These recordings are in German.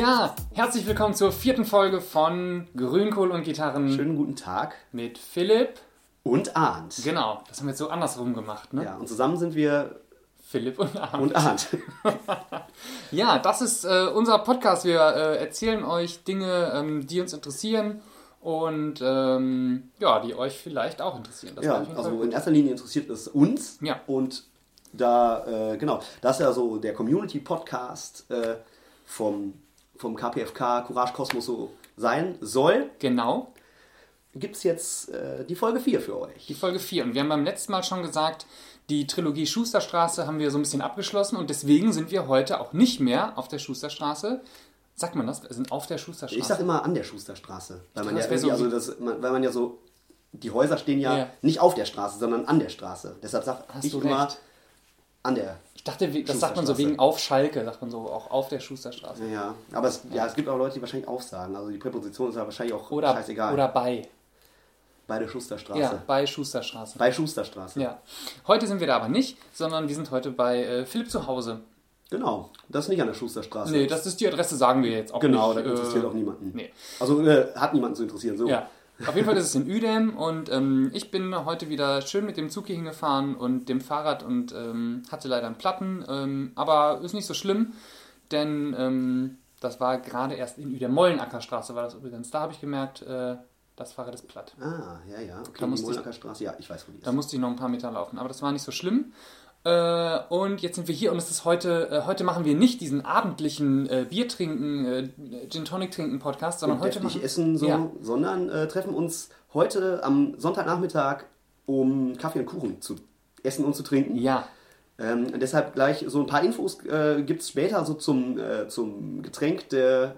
Ja, herzlich willkommen zur vierten Folge von Grünkohl und Gitarren Schönen guten Tag. mit Philipp. Und Arndt. Genau, das haben wir jetzt so andersrum gemacht, ne? Ja, und zusammen sind wir Philipp und Arndt. und Arndt. Ja, das ist äh, unser Podcast. Wir äh, erzählen euch Dinge, ähm, die uns interessieren und ähm, ja, die euch vielleicht auch interessieren. Das ja, also in erster Linie interessiert es uns. Ja. Und da, äh, genau, das ist ja so der Community-Podcast äh, vom, vom KPFK Courage Kosmos so sein soll. Genau, Gibt es jetzt äh, die Folge 4 für euch. die Folge 4. Und wir haben beim letzten Mal schon gesagt, die Trilogie Schusterstraße haben wir so ein bisschen abgeschlossen und deswegen sind wir heute auch nicht mehr auf der Schusterstraße. Sagt man das? Wir sind auf der Schusterstraße. Ich sag immer an der Schusterstraße. Weil man, ja so also das, man, weil man ja so, die Häuser stehen ja, Ja. nicht auf der Straße, sondern an der Straße. Deshalb sag Hast ich du immer an der Ich dachte, das sagt man so wegen auf Schalke, sagt man so auch auf der Schusterstraße. Ja, aber es, ja, es gibt auch Leute, die wahrscheinlich aufsagen. Also die Präposition ist ja wahrscheinlich auch Oder, scheißegal. oder bei. bei der Schusterstraße. Ja, bei Schusterstraße. Bei Schusterstraße. Ja. Heute sind wir da aber nicht, sondern wir sind heute bei äh, Philipp zu Hause. Genau. Das ist nicht an der Schusterstraße. Nee, das ist die Adresse, sagen wir jetzt auch genau, nicht. das interessiert äh, auch niemanden. Nee. Also äh, hat niemanden zu interessieren. So. Ja. Auf jeden Fall ist es in Uedem und ähm, ich bin heute wieder schön mit dem Zug hier hingefahren und dem Fahrrad und ähm, hatte leider einen Platten, ähm, aber ist nicht so schlimm, denn ähm, das war gerade erst in Uedem, Mollenackerstraße war das übrigens. Da habe ich gemerkt, äh, das Fahrrad ist platt. Ah, ja, ja. Okay, Da die musste ich- Monaker Straße. Ja, ich weiß, wo die ist. Da musste ich noch ein paar Meter laufen, aber das war nicht so schlimm. Äh, und jetzt sind wir hier und es ist heute, äh, heute machen wir nicht diesen abendlichen äh, Bier trinken, äh, Gin Tonic trinken Podcast, sondern Und heute machen essen so, Ja. sondern äh, treffen uns heute am Sonntagnachmittag, um Kaffee und Kuchen zu essen und zu trinken. Ja, Ähm, deshalb gleich so ein paar Infos äh, gibt es später so zum, äh, zum Getränk der,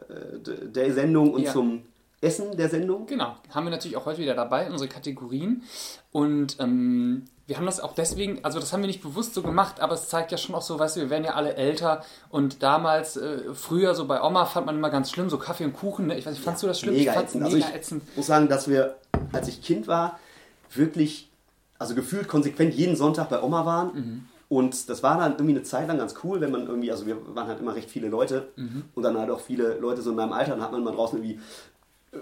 de- der Sendung und Ja. zum Essen der Sendung. genau. Haben wir natürlich auch heute wieder dabei, unsere Kategorien. Und ähm, wir haben das auch deswegen, also das haben wir nicht bewusst so gemacht, aber es zeigt ja schon auch so, weißt du, wir werden ja alle älter und damals, äh, früher so bei Oma fand man immer ganz schlimm, so Kaffee und Kuchen, ne? Ich weiß nicht, fandst du das schlimm? Mega ich fand's ätzend. mega Also ich ätzend. muss sagen, dass wir, als ich Kind war, wirklich, also gefühlt konsequent jeden Sonntag bei Oma waren. Mhm. Und das war dann irgendwie eine Zeit lang ganz cool, wenn man irgendwie, also wir waren halt immer recht viele Leute Mhm. und dann halt auch viele Leute so in meinem Alter, dann hat man mal draußen irgendwie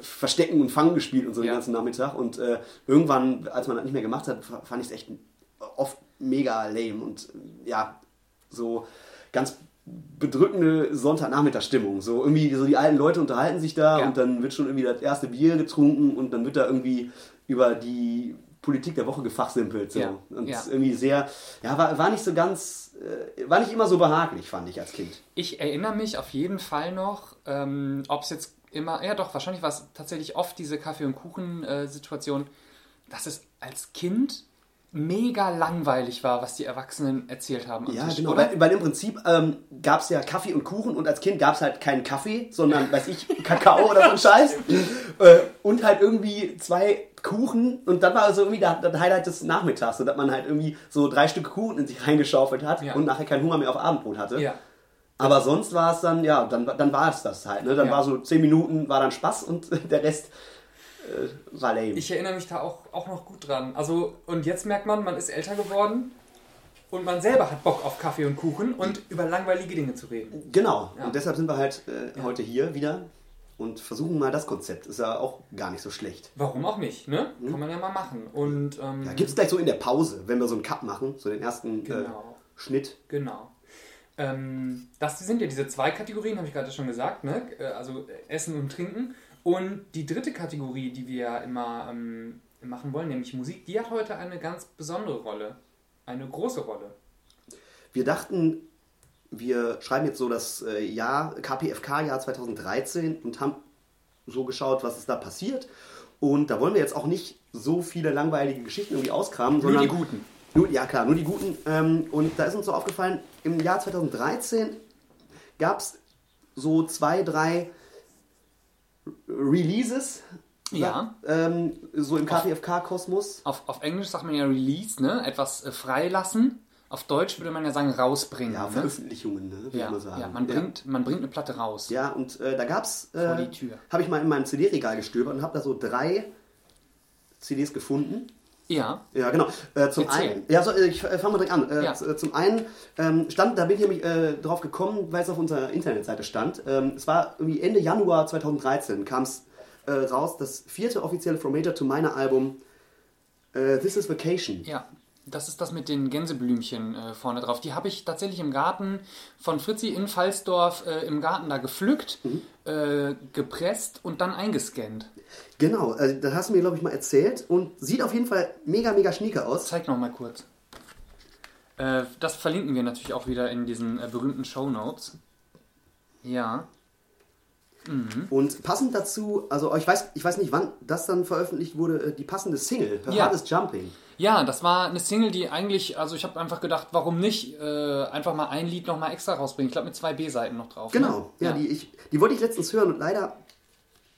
Verstecken und Fangen gespielt und so Ja. den ganzen Nachmittag. Und äh, irgendwann, als man das nicht mehr gemacht hat, fa- fand ich es echt oft mega lame und ja, so ganz bedrückende Sonntagnachmittagsstimmung. So irgendwie, so die alten Leute unterhalten sich da Ja. und dann wird schon irgendwie das erste Bier getrunken und dann wird da irgendwie über die Politik der Woche gefachsimpelt. So. Ja. Und Ja. irgendwie sehr, ja, war, war nicht so ganz, äh, war nicht immer so behaglich, fand ich als Kind. Ich erinnere mich auf jeden Fall noch, ähm, ob es jetzt immer, ja doch, wahrscheinlich war es tatsächlich oft diese Kaffee- und Kuchen-Situation, dass es als Kind mega langweilig war, was die Erwachsenen erzählt haben. Ja, Tisch, genau. Oder? Weil, weil im Prinzip ähm, gab es ja Kaffee und Kuchen und als Kind gab es halt keinen Kaffee, sondern, weiß ich, Kakao oder so ein Scheiß. äh, und halt irgendwie zwei Kuchen und dann war so irgendwie das, das Highlight des Nachmittags, so dass man halt irgendwie so drei Stück Kuchen in sich reingeschaufelt hat Ja. und nachher keinen Hunger mehr auf Abendbrot hatte. Ja. Aber sonst war es dann, ja, dann, dann war es das halt. Ne? Dann Ja. war so zehn Minuten, war dann Spaß und der Rest äh, war lame. Ich erinnere mich da auch, auch noch gut dran. Also, und jetzt merkt man, man ist älter geworden und man selber hat Bock auf Kaffee und Kuchen und über langweilige Dinge zu reden. Genau. Ja. Und deshalb sind wir halt äh, heute hier wieder und versuchen mal das Konzept. Ist ja auch gar nicht so schlecht. Warum auch nicht, ne? Kann man ja mal machen. Und, ähm, Ja, gibt es gleich so in der Pause, wenn wir so einen Cut machen, so den ersten äh, Genau. Schnitt. Genau. Ähm, das sind ja diese zwei Kategorien, habe ich gerade schon gesagt, ne? Äh, also Essen und Trinken. Und die dritte Kategorie, die wir ja immer ähm, machen wollen, nämlich Musik, die hat heute eine ganz besondere Rolle. Eine große Rolle. Wir dachten, wir schreiben jetzt so das äh, Jahr, KPFK-Jahr 2013 und haben so geschaut, was ist da passiert. Und da wollen wir jetzt auch nicht so viele langweilige Geschichten irgendwie auskramen, Nur sondern. die guten. Nur, ja, klar, nur die guten. Ähm, und da ist uns so aufgefallen, im Jahr 2013 gab es so zwei, drei Releases. Ja. Ähm, so im KPFK-Kosmos. Auf, auf Englisch sagt man ja Release, ne? Etwas äh, freilassen. Auf Deutsch würde man ja sagen rausbringen. Ja, ne? Veröffentlichungen, ne, würde ja, mal sagen. ja, man, Bringt, man bringt eine Platte raus. Ja, und äh, da gab's, Vor äh, die Tür. habe ich mal in meinem CD-Regal gestöbert und habe da so drei CDs gefunden. Ja. Ja, genau. Äh, zum Erzähl. einen, ja, so, ich äh, fange mal direkt an. Äh, Ja. äh, Zum einen ähm, stand, da bin ich nämlich äh, drauf gekommen, weil es auf unserer Internetseite stand. Ähm, es war irgendwie Ende Januar 2013 kam es raus, das vierte offizielle From Major to Minor Album This is Vacation. Ja, das ist das mit den Gänseblümchen äh, vorne drauf. Die habe ich tatsächlich im Garten von Fritzi in Falsdorf äh, im Garten da gepflückt, äh, gepresst und dann eingescannt. Genau, äh, das hast du mir, glaube ich, mal erzählt und sieht auf jeden Fall mega, mega schnieke aus. Zeig noch mal kurz. Äh, das verlinken wir natürlich auch wieder in diesen äh, berühmten Show Notes. Ja. Und passend dazu, also ich weiß, ich weiß nicht, wann das dann veröffentlicht wurde, äh, die passende Single, Her Ja. Is Jumping. Ja, das war eine Single, die eigentlich, also ich habe einfach gedacht, warum nicht äh, einfach mal ein Lied noch mal extra rausbringen. Ich glaube mit zwei B-Seiten noch drauf. Genau, ne? ja, Die, ich, die wollte ich letztens hören und leider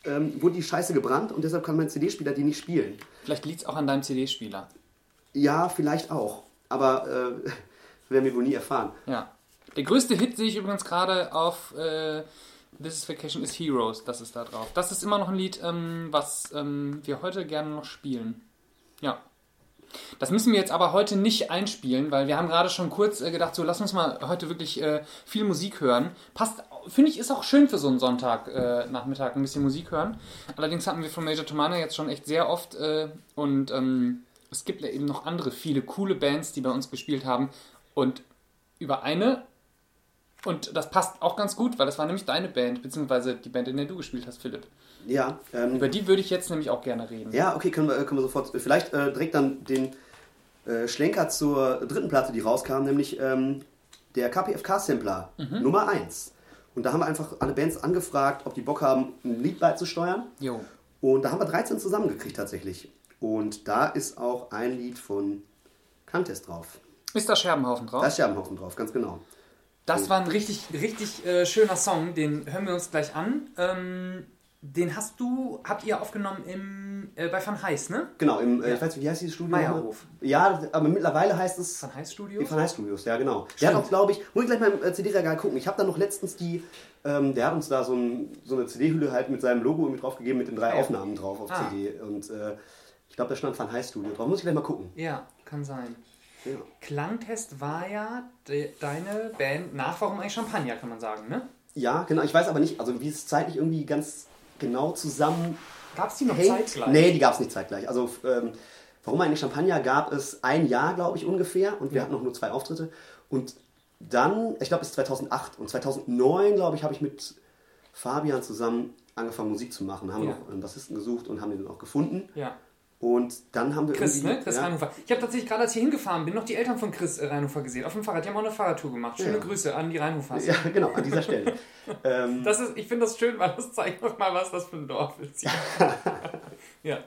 ähm, wurde die Scheiße gebrannt und deshalb kann mein CD-Spieler die nicht spielen. Vielleicht liegt es auch an deinem CD-Spieler. Ja, vielleicht auch, aber äh, werden wir wohl nie erfahren. Ja. Der größte Hit sehe ich übrigens gerade auf äh, This is Vacation is Heroes. Das ist da drauf. Das ist immer noch ein Lied, ähm, was ähm, wir heute gerne noch spielen. Ja. Das müssen wir jetzt aber heute nicht einspielen, weil wir haben gerade schon kurz äh, gedacht, so lass uns mal heute wirklich äh, viel Musik hören. Passt, finde ich, ist auch schön für so einen Sonntag äh, ein bisschen Musik hören. Allerdings hatten wir von Major Tomana jetzt schon echt sehr oft äh, und ähm, es gibt ja eben noch andere viele coole Bands, die bei uns gespielt haben und über eine und das passt auch ganz gut, weil das war nämlich deine Band, beziehungsweise die Band, in der du gespielt hast, Philipp. Ja, ähm, Über die würde ich jetzt nämlich auch gerne reden. ja okay, können wir, können wir sofort, vielleicht äh, direkt dann den äh, Schlenker zur dritten Platte, die rauskam, nämlich ähm, der KPFK-Sampler Mhm. Nummer 1. Und da haben wir einfach alle Bands angefragt, ob die Bock haben, ein Lied beizusteuern. Jo. Und da haben wir 13 zusammengekriegt tatsächlich. Und da ist auch ein Lied von Klangtest drauf. Ist da Scherbenhaufen drauf? Da ist Scherbenhaufen drauf, ganz genau. Das war ein richtig, richtig äh, schöner Song, den hören wir uns gleich an. Ähm, den hast du, habt ihr aufgenommen im, äh, bei Van Heiß, ne? Genau, im, äh, Ja. ich weiß nicht, wie heißt dieses Studio? Meierhof. Ja, aber mittlerweile heißt es Van Heiß die Studio? Van Heiß Studios, ja genau. Der hat Stimmt. auch, glaube ich, muss ich gleich mal im äh, CD-Regal gucken. Ich habe da noch letztens die, ähm, der hat uns da so, ein, so eine CD-Hülle halt mit seinem Logo mit draufgegeben, mit den drei ja. Aufnahmen drauf auf Ah. CD. Und äh, ich glaube, da stand Van Heiß Studio drauf. Muss ich gleich mal gucken. Ja, kann sein. Ja. Klangtest war ja de, deine Band nach Warum eigentlich Champagner, kann man sagen, ne? ja, genau. Ich weiß aber nicht, also wie es zeitlich irgendwie ganz genau zusammen Gab es die noch hängt. zeitgleich? Nee, die gab es nicht zeitgleich. Also ähm, warum eigentlich Champagner gab es ein Jahr, glaube ich, ungefähr. Und wir Ja. hatten noch nur zwei Auftritte. Und dann, ich glaube, bis 2008 und 2009, glaube ich, habe ich mit Fabian zusammen angefangen, Musik zu machen. Haben Ja. noch einen Bassisten gesucht und haben den auch gefunden. Ja. Und dann haben wir Chris, ne? Chris ja, Reinhofer. Ich habe tatsächlich gerade, als ich hingefahren bin, noch die Eltern von Chris äh, Reinhofer gesehen. Auf dem Fahrrad. Die haben auch eine Fahrradtour gemacht. Schöne Ja. Grüße an die Reinhofers. ja, genau, an dieser Stelle. ähm, Das ist, ich finde das schön, weil das zeigt noch mal, was das für ein Dorf ist. ja.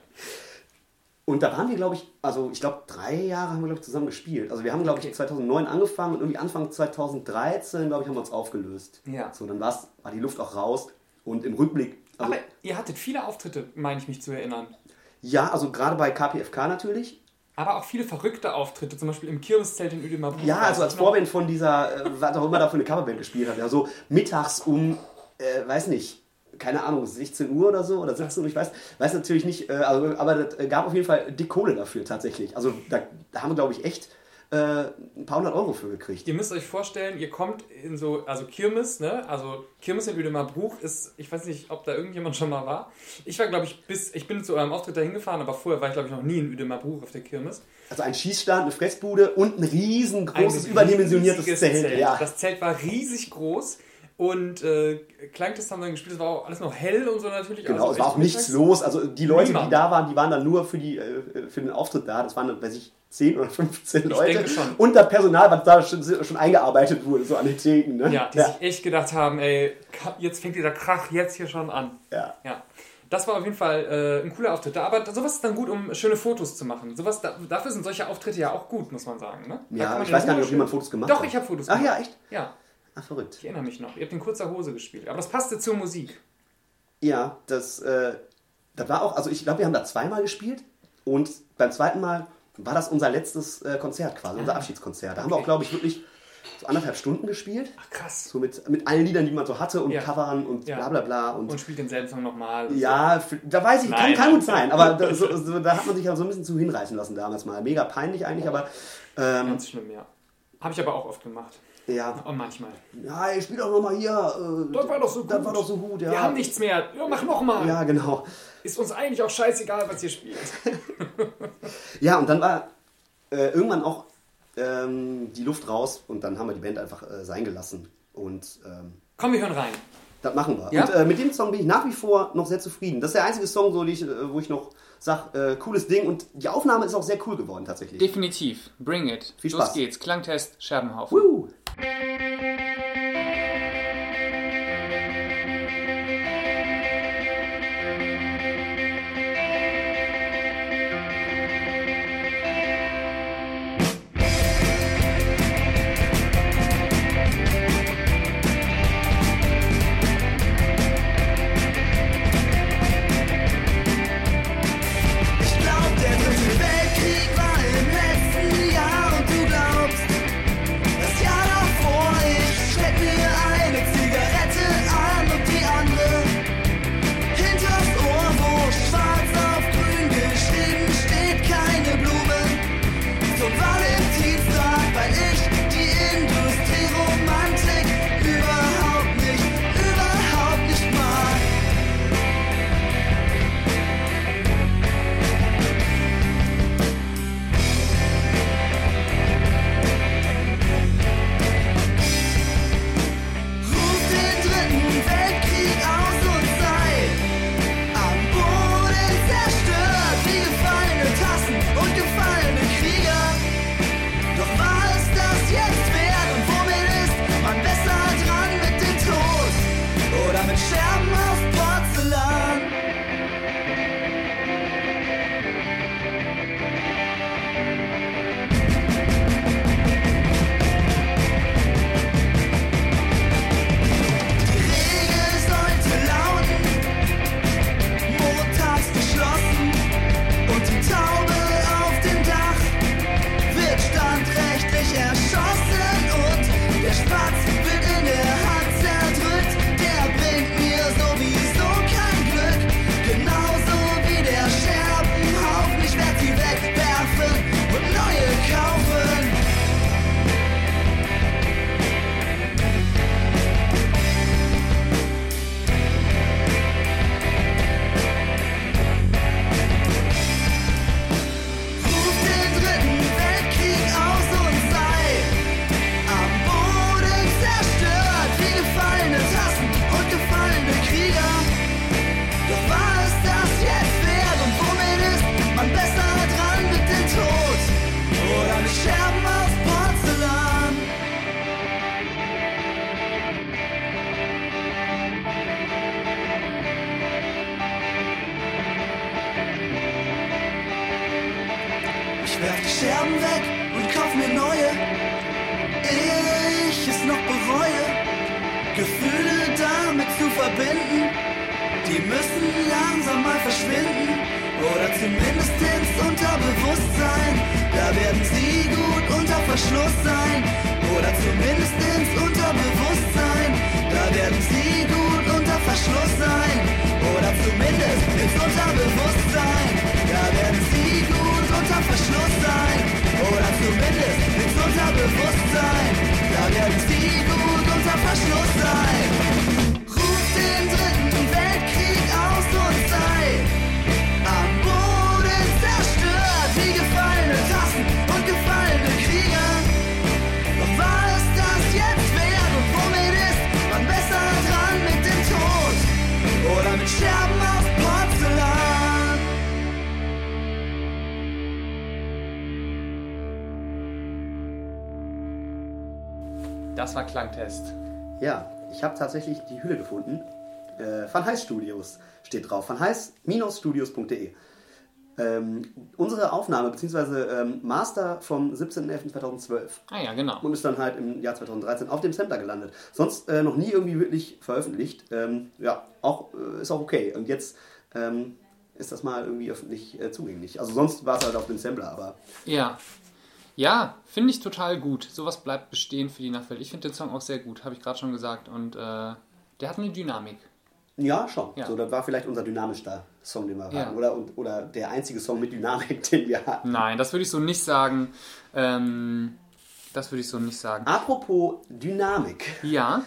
Und da waren wir, glaube ich, also ich glaube, drei Jahre haben wir, glaube ich, zusammen gespielt. Also wir haben, glaube Okay. ich, 2009 angefangen und irgendwie Anfang 2013, glaube ich, haben wir uns aufgelöst. Ja. So, dann war die Luft auch raus. Und im Rückblick, also, Aber ihr hattet viele Auftritte, meine ich mich zu erinnern. Ja, also gerade bei KPFK natürlich. Aber auch viele verrückte Auftritte, zum Beispiel im Kirmeszelt in Uedemaruch. Ja, also als. Vorband von dieser, äh, was auch immer da für eine Coverband gespielt hat. Ja, so mittags um, äh, weiß nicht, keine Ahnung, 16 Uhr oder so oder 17 Uhr, ich weiß, weiß natürlich nicht, äh, also, aber das äh, gab auf jeden Fall dick Kohle dafür tatsächlich. Also da, da haben wir, glaube ich, echt äh, ein paar hundert Euro für gekriegt. Ihr müsst euch vorstellen, ihr kommt in so, also Kirmes, ne? Also Kirmes in Uedemaruch ist, ich weiß nicht, ob da irgendjemand schon mal war. Ich war, glaube ich, bis, ich bin zu eurem Auftritt da hingefahren, aber vorher war ich, glaube ich, noch nie in Uedemaruch auf der Kirmes. Also ein Schießstand, eine Fressbude und ein riesengroßes, Ein überdimensioniertes riesiges Zelt. Ja. Das Zelt war riesig groß und äh, Klangtest haben dann gespielt, es war auch alles noch hell und so natürlich. Genau, also es war auch nichts los. Also die Leute, Niemand. die da waren, die waren dann nur für, die, äh, für den Auftritt da. Das waren, weiß ich, 10 oder 15 Leute. denke schon. Und das Personal, was da schon, schon eingearbeitet wurde, so an den Theken. Ne? Ja, die ja. sich echt gedacht haben, ey, jetzt fängt dieser Krach jetzt hier schon an. ja. Ja. Das war auf jeden Fall äh, ein cooler Auftritt. Aber sowas ist dann gut, um schöne Fotos zu machen. Sowas, da, dafür sind solche Auftritte ja auch gut, muss man sagen. Ne? Ja, ich weiß gar nicht, ob jemand Fotos gemacht Doch, hat. ich habe Fotos Ach gemacht. ja, echt? Ja, Ach, verrückt. ich erinnere mich noch. Ihr habt in kurzer Hose gespielt. Aber das passte zur Musik. Ja, das, äh, das war auch, also ich glaube, wir haben da zweimal gespielt und beim zweiten Mal war das unser letztes äh, Konzert quasi, unser Ah. Abschiedskonzert. Da haben wir Okay. auch, glaube ich, wirklich so anderthalb Stunden gespielt. Ach krass. So mit, mit allen Liedern, die man so hatte und Ja. Covern und Ja. bla bla bla. Und, Und spielt denselben Song nochmal. ja, f- da weiß ich, kann, Nein, kann nein. gut sein. Aber da, so, so, da hat man sich ja so ein bisschen zu hinreißen lassen damals mal. Mega peinlich eigentlich, aber so. ähm, Ganz schlimm, ja. Habe ich aber auch oft gemacht. Ja. Und manchmal. Ja, ich spiel doch nochmal hier. Äh, Das war doch so gut. Das war doch so gut, ja. Wir haben nichts mehr. Ja, mach nochmal. Ja, genau. Ist uns eigentlich auch scheißegal, was ihr spielt. Ja, und dann war äh, irgendwann auch ähm, die Luft raus und dann haben wir die Band einfach äh, sein gelassen. Und ähm, Komm, wir hören rein. das machen wir. Ja? Und äh, mit dem Song bin ich nach wie vor noch sehr zufrieden. Das ist der einzige Song, so, ich, äh, wo ich noch sage, äh, cooles Ding. Und die Aufnahme ist auch sehr cool geworden tatsächlich. Definitiv. Bring it. Viel Los Spaß. geht's. Klangtest, Scherbenhaufen. Woo! Thank you. Ich werf die Scherben weg und kauf mir neue. Ich es noch bereue, Gefühle damit zu verbinden. Die müssen langsam mal verschwinden. Oder zumindest ins Unterbewusstsein. Da werden sie gut unter Verschluss sein. Oder zumindest ins Unterbewusstsein. Da werden sie gut unter Verschluss sein. Oder zumindest ins Unterbewusstsein. Da werden sie gut unter Verschluss sein. Oder zumindest ins Unterbewusstsein. Da werden sie gut unter Verschluss sein. Ruf den dritten Weltkrieg aus und sei Das war Klangtest. Ja, ich habe tatsächlich die Hülle gefunden. Äh, Van Heiß Studios steht drauf. Van Heiß-studios.de. Ähm, unsere Aufnahme bzw. Ähm, Master vom 17.11.2012 Ah ja, genau. und ist dann halt im Jahr 2013 auf dem Sampler gelandet. Sonst äh, noch nie irgendwie wirklich veröffentlicht. Ähm, ja, auch äh, ist auch okay. Und jetzt ähm, ist das mal irgendwie öffentlich äh, zugänglich. Also sonst war es halt auf dem Sampler, aber Ja. Ja, finde ich total gut. Sowas bleibt bestehen für die Nachwelt. Ich finde den Song auch sehr gut, habe ich gerade schon gesagt. Und äh, der hat eine Dynamik. Ja, schon. Ja. So, das war vielleicht unser dynamischster Song, den wir Ja. hatten. Oder, oder der einzige Song mit Dynamik, den wir hatten. Nein, das würde ich so nicht sagen. Ähm, das würde ich so nicht sagen. Apropos Dynamik. Ja,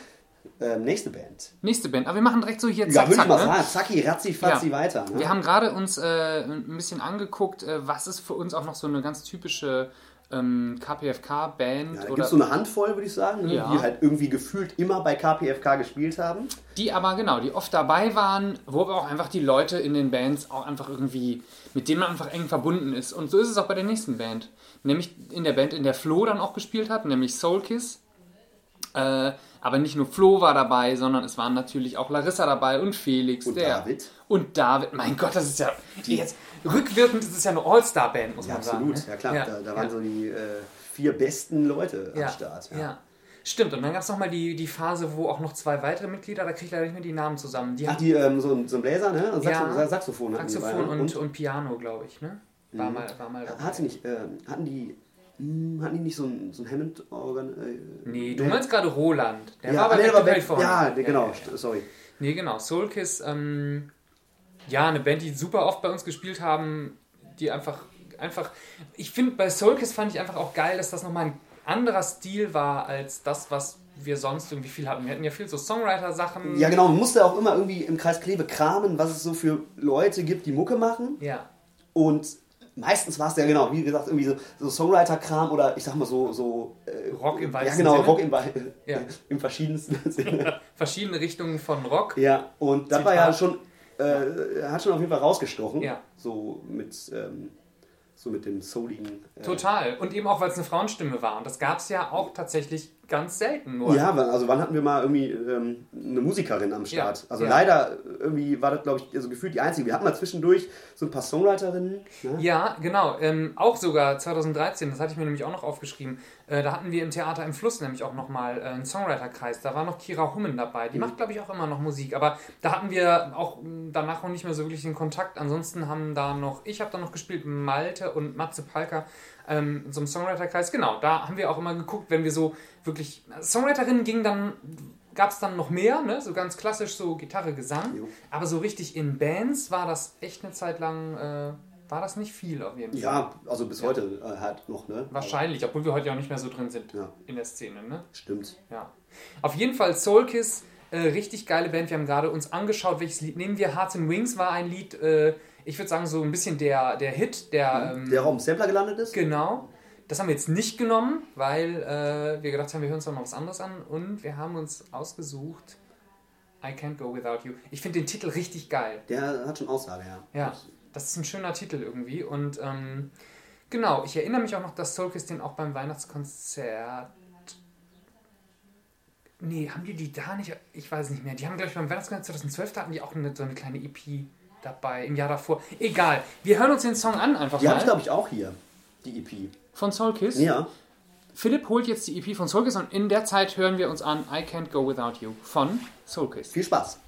Ähm, nächste Band. nächste Band. Aber wir machen direkt so hier Ja, zack, würde ich mal ne? sagen. Zacki, ratzi, fatzi Ja. weiter. Ne? Wir haben gerade uns äh, ein bisschen angeguckt, äh, was ist für uns auch noch so eine ganz typische ähm, KPFK-Band ja, da oder gibt es so eine Handvoll, würde ich sagen, ne, Ja. die halt irgendwie gefühlt immer bei KPFK gespielt haben. die aber genau, die oft dabei waren, wo aber auch einfach die Leute in den Bands auch einfach irgendwie, mit denen man einfach eng verbunden ist. Und so ist es auch bei der nächsten Band. Nämlich in der Band, in der Flo dann auch gespielt hat, nämlich Soul Kiss. Äh, aber nicht nur Flo war dabei, sondern es waren natürlich auch Larissa dabei und Felix. Und der, David. Und David. Mein Gott, das ist ja jetzt rückwirkend ist es ja eine All-Star-Band, muss Ja, man sagen. absolut. ne? Ja, klar. Ja, da da ja. waren so die äh, vier besten Leute ja, am Start. Ja. Stimmt, und dann gab es nochmal die, die Phase, wo auch noch zwei weitere Mitglieder, da kriege ich leider nicht mehr die Namen zusammen. Die Ach, die, ähm, so, ein- so ein Bläser, ne? Und Saxo Ja. Saxophon hatten die Saxophon dabei, ne? und, und Piano, glaube ich, ne? War mal, war mal dabei. Hat sie nicht, äh, hatten die, hatten die nicht so ein, so ein Hammond-Organ? Äh, Nee, du meinst gerade Roland. Der ja, war bei nee, Back- California. Ja, nee, genau, Ja, ja, ja. sorry. Nee, genau. Soul Kiss, ähm, ja, eine Band, die super oft bei uns gespielt haben, die einfach, einfach, ich finde, bei Soul Kiss fand ich einfach auch geil, dass das nochmal ein anderer Stil war als das, was wir sonst irgendwie viel hatten. Wir hatten ja viel so Songwriter-Sachen. Ja, genau, man musste auch immer irgendwie im Kreis Kleve kramen, was es so für Leute gibt, die Mucke machen. Ja. Und meistens war es ja genau, wie gesagt, irgendwie so, so Songwriter-Kram oder ich sag mal so. so äh, Rock im Ja, weitesten genau, Sinne. Rock im, Ja. im verschiedensten Sinne. Verschiedene Richtungen von Rock. ja, und das war ja schon, äh, hat schon auf jeden Fall rausgestochen. Ja. So mit, ähm, so mit dem souligen. Äh, Total. Und eben auch, weil es eine Frauenstimme war. Und das gab es ja auch tatsächlich ganz selten nur. Ja, also wann hatten wir mal irgendwie ähm, eine Musikerin am Start? Ja, Also ja. leider irgendwie war das, glaube ich, also gefühlt die einzige. Wir hatten mal zwischendurch so ein paar Songwriterinnen. Ne? Ja, genau. Ähm, auch sogar 2013, das hatte ich mir nämlich auch noch aufgeschrieben. Äh, da hatten wir im Theater im Fluss nämlich auch nochmal äh, einen Songwriter-Kreis. Da war noch Kira Hummen dabei. Die macht, glaube ich, auch immer noch Musik. Aber da hatten wir auch mh, danach auch nicht mehr so wirklich den Kontakt. Ansonsten haben da noch, ich habe da noch gespielt, Malte und Matze Palker ähm, in so einem Songwriter-Kreis. Genau, da haben wir auch immer geguckt, wenn wir so wirklich. Songwriterinnen gingen dann. Gab es dann noch mehr, ne? so ganz klassisch so Gitarre, Gesang. Jo. Aber so richtig in Bands war das echt eine Zeit lang, äh, war das nicht viel auf jeden Fall. Ja, also bis heute äh, halt noch, ne? Wahrscheinlich, obwohl wir heute ja auch nicht mehr so drin sind Ja. in der Szene. Ne? Stimmt. Ja. Auf jeden Fall Soul Kiss, äh, richtig geile Band. Wir haben gerade uns angeschaut, welches Lied nehmen wir. Hearts and Wings war ein Lied, äh, ich würde sagen, so ein bisschen der, der Hit, der. Ähm, Der im Sampler gelandet ist? Genau. Das haben wir jetzt nicht genommen, weil äh, wir gedacht haben, wir hören uns doch noch was anderes an. Und wir haben uns ausgesucht I Can't Go Without You. Ich finde den Titel richtig geil. Der hat schon Aussage, ja. Ja, das ist ein schöner Titel irgendwie. Und ähm, genau, ich erinnere mich auch noch, dass Soulkiss den auch beim Weihnachtskonzert. Nee, haben die die da nicht? Ich weiß nicht mehr. Die haben, glaube ich, beim Weihnachtskonzert 2012, da hatten die auch eine, so eine kleine EP dabei, im Jahr davor. Egal. Wir hören uns den Song an einfach Die habe ich, glaube ich, auch hier. Die EP. Von Soulkiss. Ja. Philipp holt jetzt die EP von Soulkiss und in der Zeit hören wir uns an I Can't Go Without You von Soulkiss. Viel Spaß.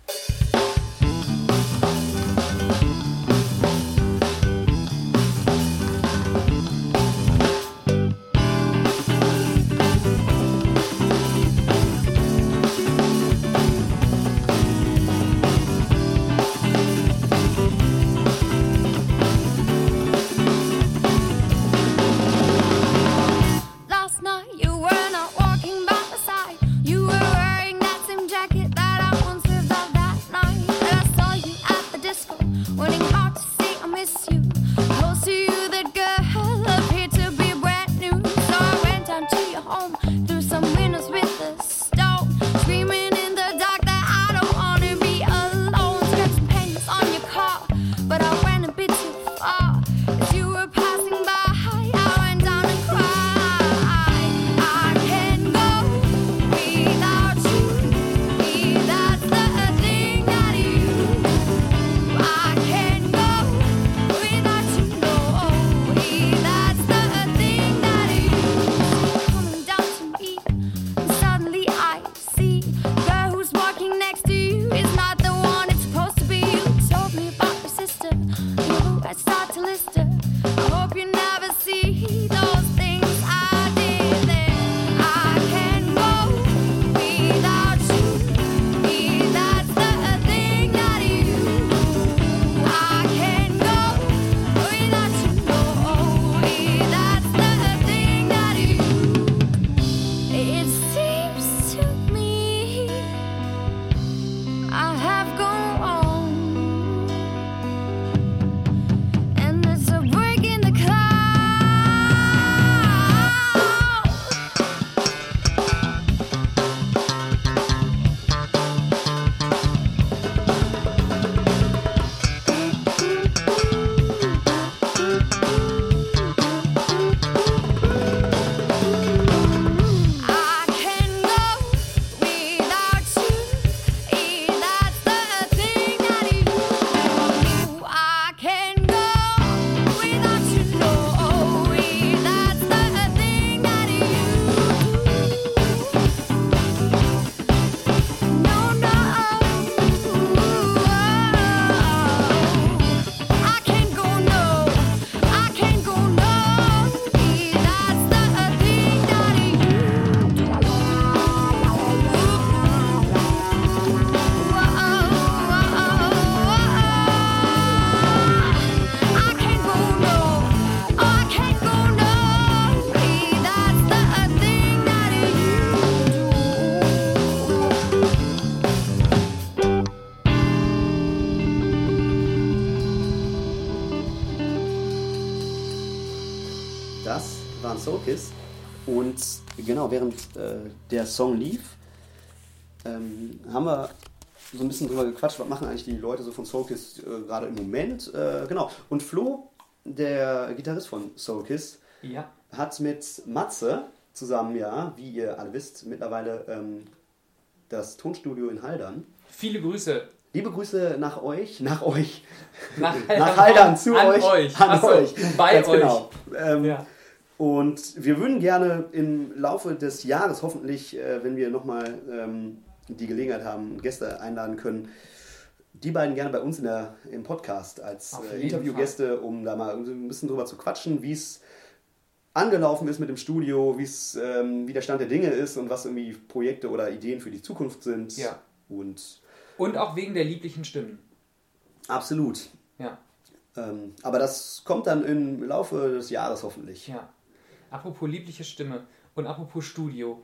Kiss. Und genau, während äh, der Song lief, ähm, haben wir so ein bisschen drüber gequatscht, was machen eigentlich die Leute so von Soul Kiss äh, gerade im Moment. Äh, genau. Und Flo, der Gitarrist von Soul Kiss, Ja. hat mit Matze zusammen, ja, wie ihr alle wisst, mittlerweile ähm, das Tonstudio in Haldern. Viele Grüße. Liebe Grüße nach euch, nach euch, Nach, nach Haldern zu an euch, euch. an Ach so, euch, bei Ganz euch. Genau. Ähm, Ja. Und wir würden gerne im Laufe des Jahres, hoffentlich, äh, wenn wir nochmal ähm, die Gelegenheit haben, Gäste einladen können, die beiden gerne bei uns in der, im Podcast als äh, Interviewgäste, um da mal ein bisschen drüber zu quatschen, wie es angelaufen ist mit dem Studio, ähm, wie der Stand der Dinge ist und was irgendwie Projekte oder Ideen für die Zukunft sind. Ja. Und Und auch wegen der lieblichen Stimmen. absolut. Ja. Ähm, aber das kommt dann im Laufe des Jahres hoffentlich. Ja. Apropos liebliche Stimme und apropos Studio.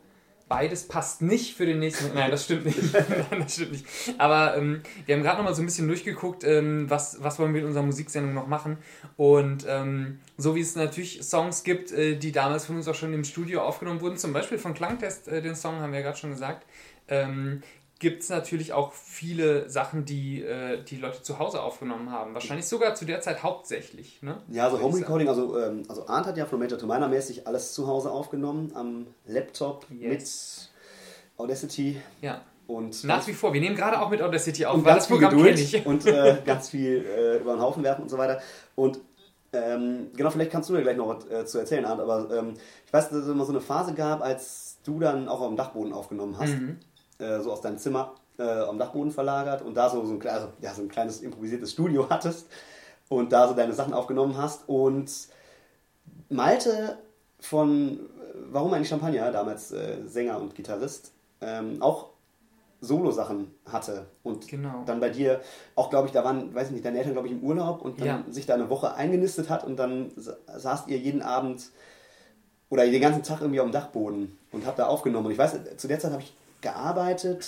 Beides passt nicht für den nächsten. Nein, das stimmt nicht. Nein, das stimmt nicht. Aber ähm, wir haben gerade noch mal so ein bisschen durchgeguckt, ähm, was, was wollen wir in unserer Musiksendung noch machen. Und ähm, so wie es natürlich Songs gibt, äh, die damals von uns auch schon im Studio aufgenommen wurden, zum Beispiel von Klangtest, äh, den Song haben wir ja gerade schon gesagt, ähm, gibt es natürlich auch viele Sachen, die äh, die Leute zu Hause aufgenommen haben. Wahrscheinlich sogar zu der Zeit hauptsächlich. Ne? Ja, so Würde ich Home. Recording, also, ähm, also Arndt hat ja von Major to Minor mäßig alles zu Hause aufgenommen, am Laptop Yes. mit Audacity Ja. und Nach wie vor. Wir nehmen gerade auch mit Audacity auf, und weil ganz das viel Programm Geduld ich. und äh, ganz viel äh, über den Haufen werfen und so weiter. Und ähm, genau, vielleicht kannst du mir gleich noch was äh, zu erzählen, Arndt, aber ähm, ich weiß, dass es immer so eine Phase gab, als du dann auch auf dem Dachboden aufgenommen hast, Mhm. Äh, so aus deinem Zimmer äh, am Dachboden verlagert und da so, so, ein, also, ja, so ein kleines improvisiertes Studio hattest und da so deine Sachen aufgenommen hast und Malte von äh, Warum eigentlich Champagner, damals äh, Sänger und Gitarrist, ähm, auch Solo-Sachen hatte und Genau. dann bei dir auch, glaube ich, da waren, weiß ich nicht, deine Eltern, glaube ich, im Urlaub und dann Ja. sich da eine Woche eingenistet hat und dann sa- saßt ihr jeden Abend oder den ganzen Tag irgendwie auf dem Dachboden und habt da aufgenommen. Und ich weiß, zu der Zeit habe ich gearbeitet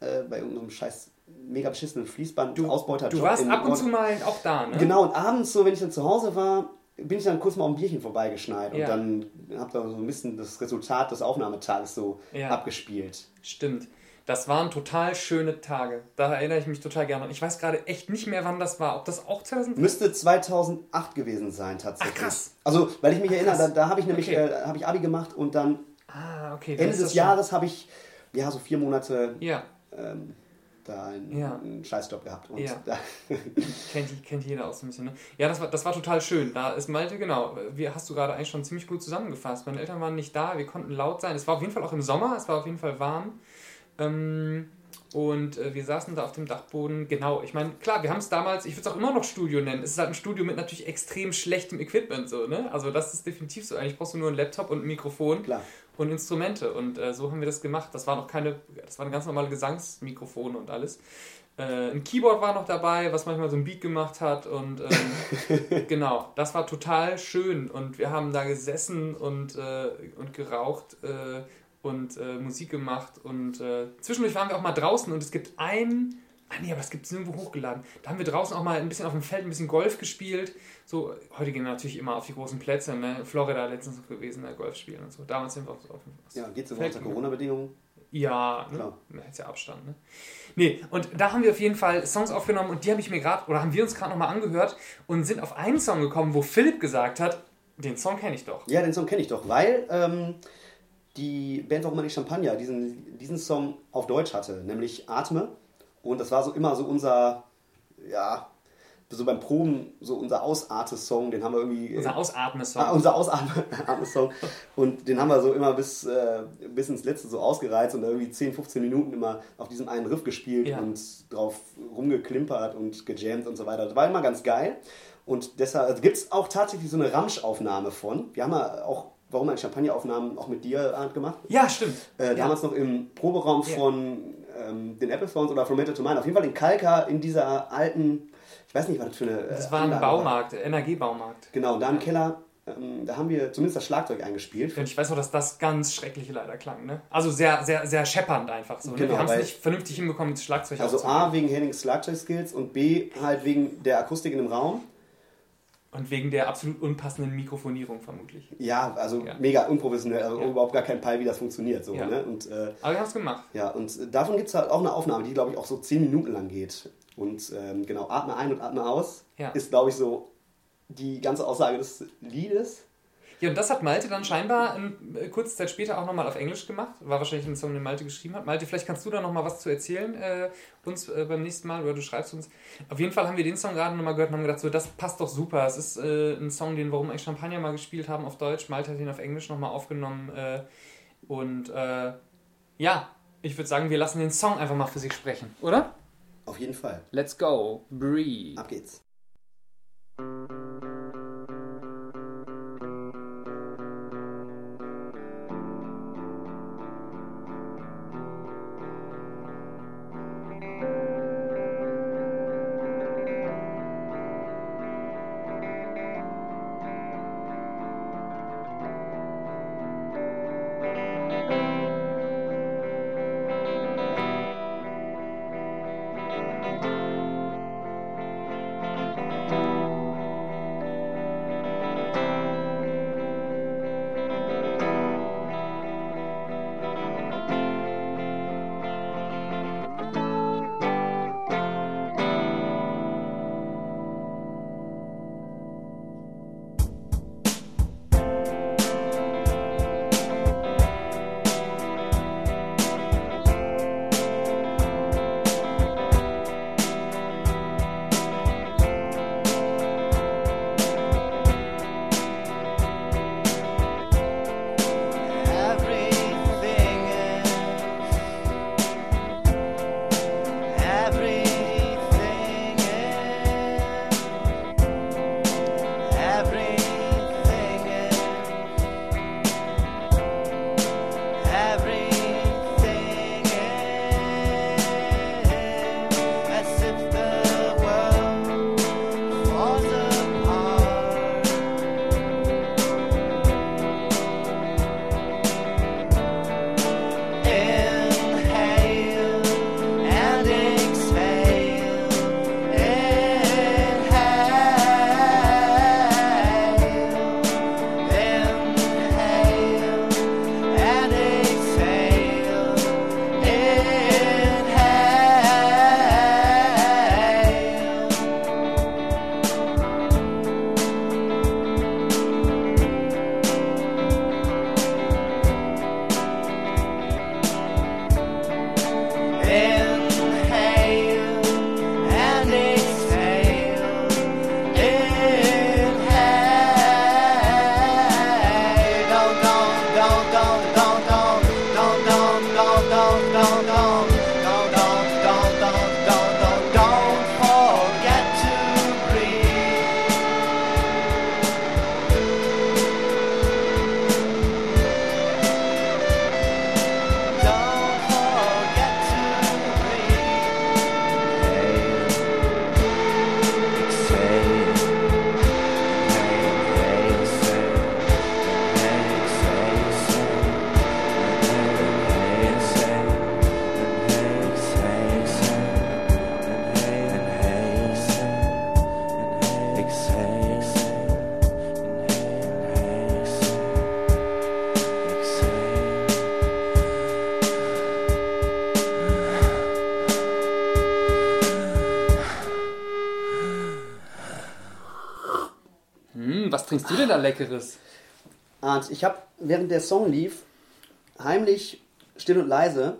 äh, bei irgendeinem scheiß mega beschissenen Fließband Du, Ausbeuterjob du warst ab und zu mal auch da, ne? Genau, und abends, so wenn ich dann zu Hause war, bin ich dann kurz mal um ein Bierchen vorbeigeschneit Ja. und dann habe da so ein bisschen das Resultat des Aufnahmetages so Ja. abgespielt. Stimmt. Das waren total schöne Tage. Da erinnere ich mich total gerne an. Ich weiß gerade echt nicht mehr, wann das war. Ob das auch 2000 Müsste 2008 gewesen sein tatsächlich. Ach, krass. Also, weil ich mich erinnere, da, da habe ich nämlich Okay. äh, ich Abi gemacht und dann Ah, okay. Ende des Jahres habe ich ja so vier Monate Ja, ähm, da einen, Ja. einen Scheißjob gehabt. Ja. kennt, kennt jeder auch so ein bisschen, ne? Ja, das war, das war total schön. Da ist Malte, genau. Wie hast du gerade eigentlich schon ziemlich gut zusammengefasst. Meine Eltern waren nicht da, wir konnten laut sein. Es war auf jeden Fall auch im Sommer, es war auf jeden Fall warm. Ähm, und äh, wir saßen da auf dem Dachboden. Genau, ich meine, klar, wir haben es damals, ich würde es auch immer noch Studio nennen. Es ist halt ein Studio mit natürlich extrem schlechtem Equipment, so, ne? Also, das ist definitiv so. Eigentlich brauchst du nur einen Laptop und ein Mikrofon Klar. Und Instrumente. Und äh, so haben wir das gemacht. Das war noch keine, das waren ganz normale Gesangsmikrofone und alles. Äh, ein Keyboard war noch dabei, was manchmal so ein Beat gemacht hat. Und ähm, genau, das war total schön. Und wir haben da gesessen und, äh, und geraucht äh, und äh, Musik gemacht. Und äh, zwischendurch waren wir auch mal draußen und es gibt ein. Ah nee, aber es gibt es nirgendwo hochgeladen. Da haben wir draußen auch mal ein bisschen auf dem Feld ein bisschen Golf gespielt. So, heute gehen wir natürlich immer auf die großen Plätze. Ne? Florida letztens noch gewesen, da Golf spielen und so. Damals sind wir auf, auf, ja, geht so Fällt unter. Corona-Bedingungen. ja, ne? Klar. Man hat ja Abstand, ne? Nee, und da haben wir auf jeden Fall Songs aufgenommen und die habe ich mir gerade, oder haben wir uns gerade nochmal angehört und sind auf einen Song gekommen, wo Philipp gesagt hat, den Song kenne ich doch. Ja, den Song kenne ich doch, weil ähm, die Band Warum nicht Champagner diesen, diesen Song auf Deutsch hatte, nämlich Atme. Und das war so immer so unser, ja, so beim Proben, so unser Ausarte-Song, den haben wir irgendwie. Unser Ausatme-Song. Ah, unser Ausatme-Song. Und den haben wir so immer bis, äh, bis ins Letzte so ausgereizt und irgendwie 10, 15 Minuten immer auf diesem einen Riff gespielt Ja. und drauf rumgeklimpert und gejammt und so weiter. Das war immer ganz geil. Und deshalb also gibt es auch tatsächlich so eine Ramsch-Aufnahme von. Wir haben ja auch, warum ein Champagner-Aufnahmen auch mit dir gemacht. ja, stimmt. Äh, ja. Damals noch im Proberaum Ja. von ähm, den Apple Phones oder From Metal to Mine. Auf jeden Fall in Kalka in dieser alten, ich weiß nicht, was das für eine. Das äh, war ein Anlage Baumarkt, NRG-Baumarkt. Genau, da im Keller, ähm, da haben wir zumindest das Schlagzeug eingespielt. Und ich weiß noch, dass das ganz schrecklich leider klang, ne? Also sehr, sehr, sehr scheppernd einfach so. Ne? Genau, wir haben es nicht vernünftig hinbekommen, das Schlagzeug Also. A, wegen Hennings Schlagzeug-Skills und B, halt wegen der Akustik in dem Raum. Und wegen der absolut unpassenden Mikrofonierung vermutlich. Ja, also Ja. mega unprofessionell, also Ja. überhaupt gar kein Peil, wie das funktioniert. So, Ja. ne? Und äh, Aber wir haben es gemacht. Ja, und davon gibt es halt auch eine Aufnahme, die, glaube ich, auch so 10 Minuten lang geht. Und ähm, genau, Atme ein und Atme aus ist, glaube ich, so die ganze Aussage des Liedes. Ja, und das hat Malte dann scheinbar ähm, kurze Zeit später auch nochmal auf Englisch gemacht. War wahrscheinlich ein Song, den Malte geschrieben hat. Malte, vielleicht kannst du da nochmal was zu erzählen, äh, uns äh, beim nächsten Mal, oder du schreibst uns. Auf jeden Fall haben wir den Song gerade nochmal gehört und haben gedacht, so, das passt doch super. Es ist äh, ein Song, den Warum eigentlich Champagner mal gespielt haben auf Deutsch. Malte hat ihn auf Englisch nochmal aufgenommen. Äh, und äh, ja, ich würde sagen, wir lassen den Song einfach mal für sich sprechen, oder? Auf jeden Fall. Let's go. Breathe. Ab geht's. Leckeres? Und ich habe, während der Song lief, heimlich, still und leise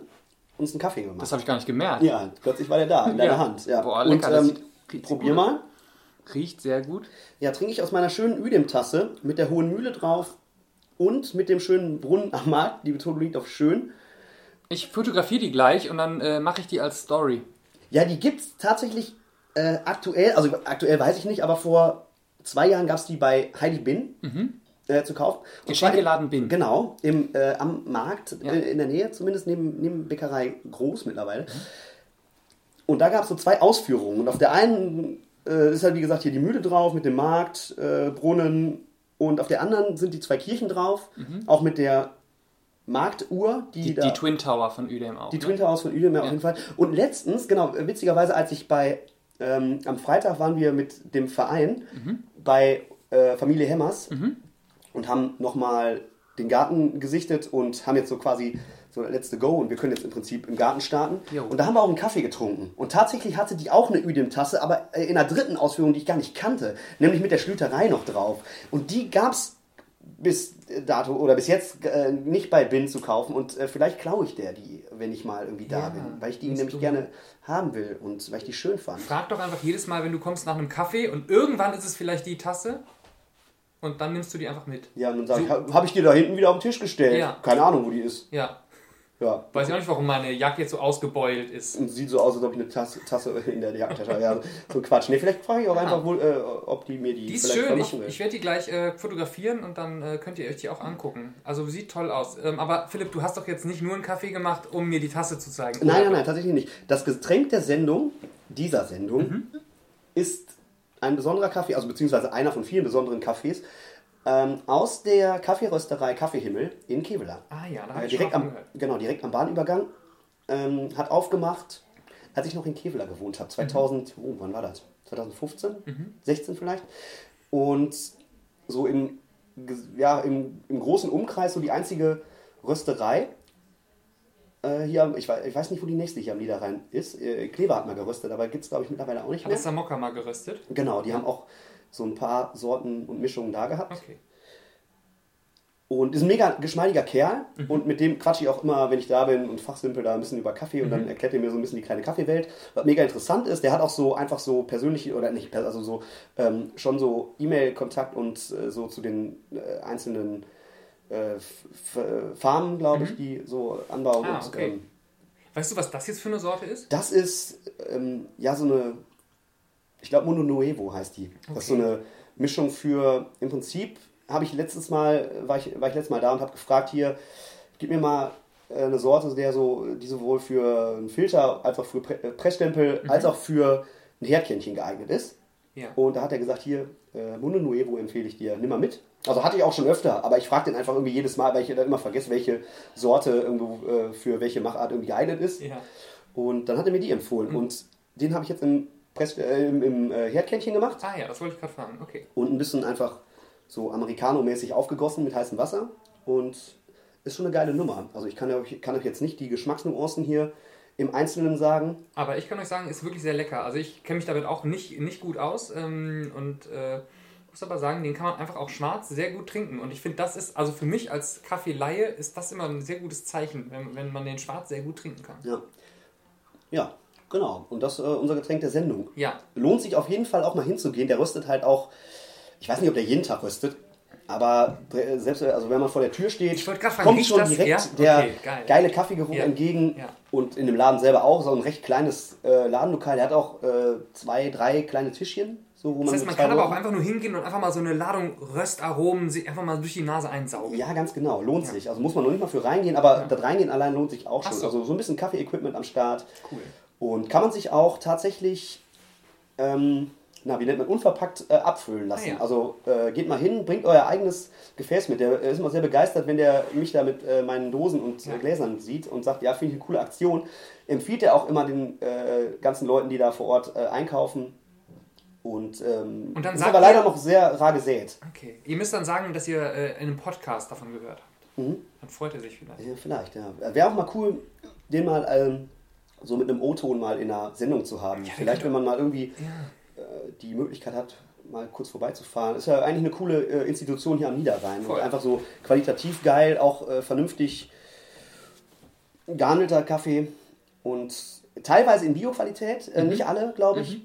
uns einen Kaffee gemacht. Das habe ich gar nicht gemerkt. ja, plötzlich war der da, in deiner Ja. Hand. Ja. Boah, lecker, Und, ähm, probier mal. Riecht sehr gut. Ja, trinke ich aus meiner schönen Üdem-Tasse mit der hohen Mühle drauf und mit dem schönen Brunnen am Markt. Die Betonung liegt auf schön. Ich fotografiere die gleich und dann äh, mache ich die als Story. Ja, die gibt's tatsächlich äh, aktuell, also aktuell weiß ich nicht, aber vor zwei Jahren gab es die bei Heidi Bin äh, zu kaufen. Und Geschenkeladen Bin. Genau, im, äh, am Markt, Ja. äh, in der Nähe, zumindest neben, neben Bäckerei Groß mittlerweile. Und da gab es so zwei Ausführungen. Und auf der einen äh, ist halt, wie gesagt, hier die Mühle drauf mit dem Markt, äh, Brunnen. Und auf der anderen sind die zwei Kirchen drauf, auch mit der Marktuhr, die, Mhm. Die, da... die Twin Tower von Udem auch. Die ne? Twin Towers von Uedem, ja, auf Ja. jeden Fall. Und letztens, genau, witzigerweise, als ich bei ähm, am Freitag waren wir mit dem Verein bei äh, Familie Hemmers und haben nochmal den Garten gesichtet und haben jetzt so quasi so letzte Go und wir können jetzt im Prinzip im Garten starten. Jo. Und da haben wir auch einen Kaffee getrunken. Und tatsächlich hatte die auch eine Üdem-Tasse, aber äh, in einer dritten Ausführung, die ich gar nicht kannte, nämlich mit der Schlüterei noch drauf. Und die gab's bis dato oder bis jetzt äh, nicht bei Bin zu kaufen und äh, vielleicht klaue ich der die, wenn ich mal irgendwie da Ja, bin, weil ich die nämlich du. gerne haben will und weil ich die schön fand. Frag doch einfach jedes Mal, wenn du kommst nach einem Kaffee und irgendwann ist es vielleicht die Tasse und dann nimmst du die einfach mit. Ja, und dann sage ich, habe hab ich dir da hinten wieder auf den Tisch gestellt. Ja. Keine Ahnung, wo die ist. Ja. Ja. Weiß ich auch nicht, warum meine Jacke jetzt so ausgebeult ist. Und sieht so aus, als ob ich eine Tasse, Tasse in der Jackentasche habe. Ja, so Quatsch. Nee, vielleicht frage ich auch einfach wohl, äh, ob die mir die, Die ist schön. Ich, ich werde die gleich äh, fotografieren und dann äh, könnt ihr euch die auch angucken. Also sieht toll aus. Ähm, aber Philipp, du hast doch jetzt nicht nur einen Kaffee gemacht, um mir die Tasse zu zeigen. Nein, oder? nein, nein, tatsächlich nicht. Das Getränk der Sendung, dieser Sendung, Mhm. ist ein besonderer Kaffee, also beziehungsweise einer von vielen besonderen Kaffees, ähm, aus der Kaffeerösterei Kaffeehimmel in Kevela. Ah ja, da habe Äh, ich schon direkt am, genau, direkt am Bahnübergang. Ähm, hat aufgemacht, als ich noch in Kevela gewohnt habe. 2000, oh, wann war das? 2015? 16 vielleicht. Und so im, ja, im, im großen Umkreis so die einzige Rösterei. Äh, hier, ich, wei- ich weiß nicht, wo die nächste hier am Niederrhein ist. Äh, Klever hat mal geröstet, aber gibt es, glaube ich, mittlerweile auch nicht Hat mehr. das Samokka mal geröstet? Genau, die haben auch so ein paar Sorten und Mischungen da gehabt. Okay. Und ist ein mega geschmeidiger Kerl. Mhm. Und mit dem quatsche ich auch immer, wenn ich da bin und fachsimpel da ein bisschen über Kaffee. Und Mhm. dann erklärt er mir so ein bisschen die kleine Kaffeewelt. Was mega interessant ist, der hat auch so einfach so persönliche, oder nicht, also so ähm, schon so E-Mail-Kontakt und äh, so zu den äh, einzelnen äh, Farmen, glaube ich, die so anbauen. Mhm. Ah, und, okay. ähm, Weißt du, was das jetzt für eine Sorte ist? das ist ähm, ja so eine, ich glaube Mono Nuevo heißt die. Das ist so Okay. eine Mischung für, im Prinzip habe ich letztes Mal, war ich, war ich letztes Mal da und habe gefragt hier, gib mir mal äh, eine Sorte, der so, die sowohl für einen Filter, als auch für äh, Pressstempel, als auch für ein Herdkännchen geeignet ist. Ja. Und da hat er gesagt, hier, äh, Mono Nuevo empfehle ich dir, nimm mal mit. Also hatte ich auch schon öfter, aber ich frage den einfach irgendwie jedes Mal, weil ich dann immer vergesse, welche Sorte irgendwo äh, für welche Machart irgendwie geeignet ist. Ja. Und dann hat er mir die empfohlen. Und den habe ich jetzt im, Press, äh, im, im äh, Herdkännchen gemacht Ah ja, das wollte ich gerade fragen. Okay. und ein bisschen einfach so americano-mäßig aufgegossen mit heißem Wasser. Und ist schon eine geile Nummer. Also ich kann euch, kann euch jetzt nicht die Geschmacksnuancen hier im Einzelnen sagen. Aber ich kann euch sagen, ist wirklich sehr lecker. Also ich kenne mich damit auch nicht, nicht gut aus ähm, und äh, muss aber sagen, den kann man einfach auch schwarz sehr gut trinken. Und ich finde, das ist, also für mich als Kaffeelaie ist das immer ein sehr gutes Zeichen, wenn, wenn man den schwarz sehr gut trinken kann. Ja, ja genau. Und das äh, unser Getränk der Sendung. Ja, Lohnt sich auf jeden Fall auch mal hinzugehen. Der röstet halt auch, ich weiß nicht, ob der jeden Tag röstet, aber selbst also wenn man vor der Tür steht, fragen, kommt schon das? direkt Ja? der Okay, geil. geile Kaffeegeruch Ja. entgegen. Ja. Und in dem Laden selber auch, so ein recht kleines äh, Ladenlokal. Der hat auch äh, zwei, drei kleine Tischchen, so wo man das heißt, man kann aber auch einfach nur hingehen und einfach mal so eine Ladung Röstaromen sich einfach mal durch die Nase einsaugen. Ja, ganz genau, lohnt sich. Also muss man noch nicht mal für reingehen, aber das Reingehen allein lohnt sich auch schon. so. Also so ein bisschen Kaffee-Equipment am Start. Cool. Und kann man sich auch tatsächlich, ähm, na, wie nennt man, unverpackt äh, abfüllen lassen. Ah, ja. Also äh, geht mal hin, bringt euer eigenes Gefäß mit. Der ist immer sehr begeistert, wenn der mich da mit äh, meinen Dosen und Ja. äh, Gläsern sieht und sagt, ja, finde ich eine coole Aktion. Empfiehlt er auch immer den äh, ganzen Leuten, die da vor Ort äh, einkaufen. Und, ähm, Und dann ist aber leider ihr- noch sehr rar gesät. Okay. Ihr müsst dann sagen, dass ihr äh, in einem Podcast davon gehört habt. Mhm. Dann freut er sich vielleicht. Ja, vielleicht, ja. Wäre auch mal cool, den mal ähm, so mit einem O-Ton mal in einer Sendung zu haben. Ja, vielleicht, genau. wenn man mal irgendwie Ja. äh, die Möglichkeit hat, mal kurz vorbeizufahren. Ist ja eigentlich eine coole äh, Institution hier am Niederrhein. Voll. Und einfach so qualitativ geil, auch äh, vernünftig gehandelter Kaffee und teilweise in Bio-Qualität, Mhm. äh, nicht alle, glaube ich.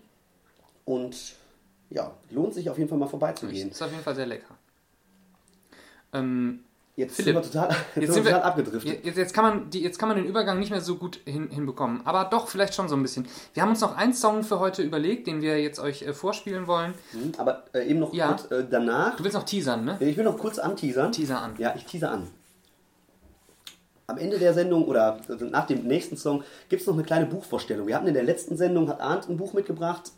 Und ja, lohnt sich auf jeden Fall mal vorbeizugehen. Ist auf jeden Fall sehr lecker. Ähm, Jetzt Philipp, sind wir total, Jetzt sind sind wir total abgedriftet. Jetzt, jetzt, kann man die, jetzt kann man den Übergang nicht mehr so gut hin, hinbekommen, aber doch vielleicht schon so ein bisschen. Wir haben uns noch einen Song für heute überlegt, den wir jetzt euch äh, vorspielen wollen. Mhm, Aber äh, eben noch Ja. kurz äh, danach. Du willst noch teasern, ne? Ich will noch kurz anteasern. Teaser an. Ja, ich teaser an. Am Ende der Sendung oder nach dem nächsten Song gibt es noch eine kleine Buchvorstellung. Wir hatten in der letzten Sendung, hat Arndt ein Buch mitgebracht,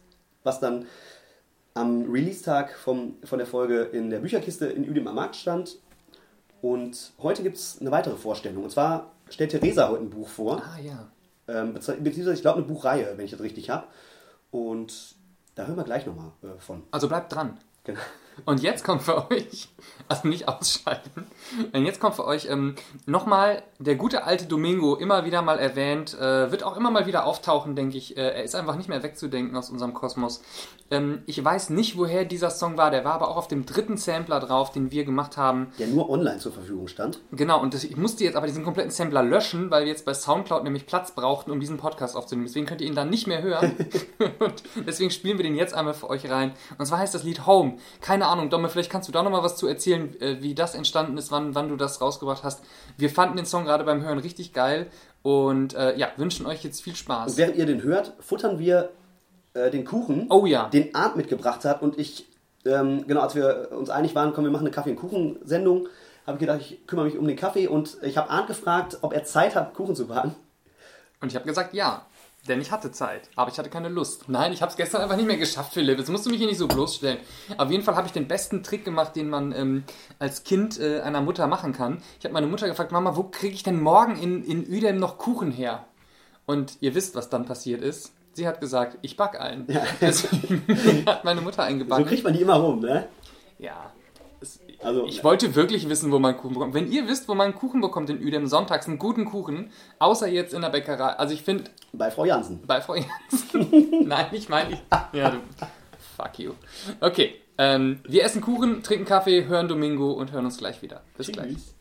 was dann am Release-Tag vom, von der Folge in der Bücherkiste in Udem am Markt stand. Und heute gibt es eine weitere Vorstellung. Und zwar stellt Theresa heute ein Buch vor. Ah ja. Ähm, bezieh- beziehungsweise, ich glaube, eine Buchreihe, wenn ich das richtig habe. Und da hören wir gleich nochmal äh, von. Also bleibt dran. Genau. Und jetzt kommt für euch, also nicht ausschalten, und jetzt kommt für euch ähm, nochmal der gute alte Domingo, immer wieder mal erwähnt, äh, wird auch immer mal wieder auftauchen, denke ich. Äh, er ist einfach nicht mehr wegzudenken aus unserem Kosmos. Ähm, ich weiß nicht, woher dieser Song war, der war aber auch auf dem dritten Sampler drauf, den wir gemacht haben. Der nur online zur Verfügung stand. Genau, und das, ich musste jetzt aber diesen kompletten Sampler löschen, weil wir jetzt bei Soundcloud nämlich Platz brauchten, um diesen Podcast aufzunehmen. Deswegen könnt ihr ihn dann nicht mehr hören. und deswegen spielen wir den jetzt einmal für euch rein. Und zwar heißt das Lied Home. Keine Ahnung, Domme, vielleicht kannst du da nochmal was zu erzählen, äh, wie das entstanden ist, wann, wann du das rausgebracht hast. Wir fanden den Song gerade beim Hören richtig geil und äh, ja, wünschen euch jetzt viel Und Spaß. während ihr den hört, futtern wir äh, den Kuchen, Oh ja. den Arndt mitgebracht hat. Und ich, ähm, genau, als wir uns einig waren, komm, wir machen eine Kaffee- und Kuchen-Sendung, habe ich gedacht, ich kümmere mich um den Kaffee. Und ich habe Arndt gefragt, ob er Zeit hat, Kuchen zu backen. Und ich habe gesagt, ja. Denn ich hatte Zeit, aber ich hatte keine Lust. Nein, ich habe es gestern einfach nicht mehr geschafft, Philipp. Jetzt musst du mich hier nicht so bloßstellen. Auf jeden Fall habe ich den besten Trick gemacht, den man ähm, als Kind äh, einer Mutter machen kann. Ich habe meine Mutter gefragt, Mama, wo kriege ich denn morgen in, in Uedem noch Kuchen her? Und ihr wisst, was dann passiert ist. Sie hat gesagt, ich back einen. Deswegen hat meine Mutter einen So gebacken. kriegt man die immer rum, ne? ja. Also, ich wollte wirklich wissen, wo man Kuchen bekommt. Wenn ihr wisst, wo man Kuchen bekommt in Uedem sonntags, einen guten Kuchen, außer jetzt in der Bäckerei. Also ich finde, bei Frau Jansen. bei Frau Jansen. Nein, ich meine. Ja, du. Fuck you. Okay. Ähm, wir essen Kuchen, trinken Kaffee, hören Domingo und hören uns gleich wieder. Bis gleich. Tschüss. I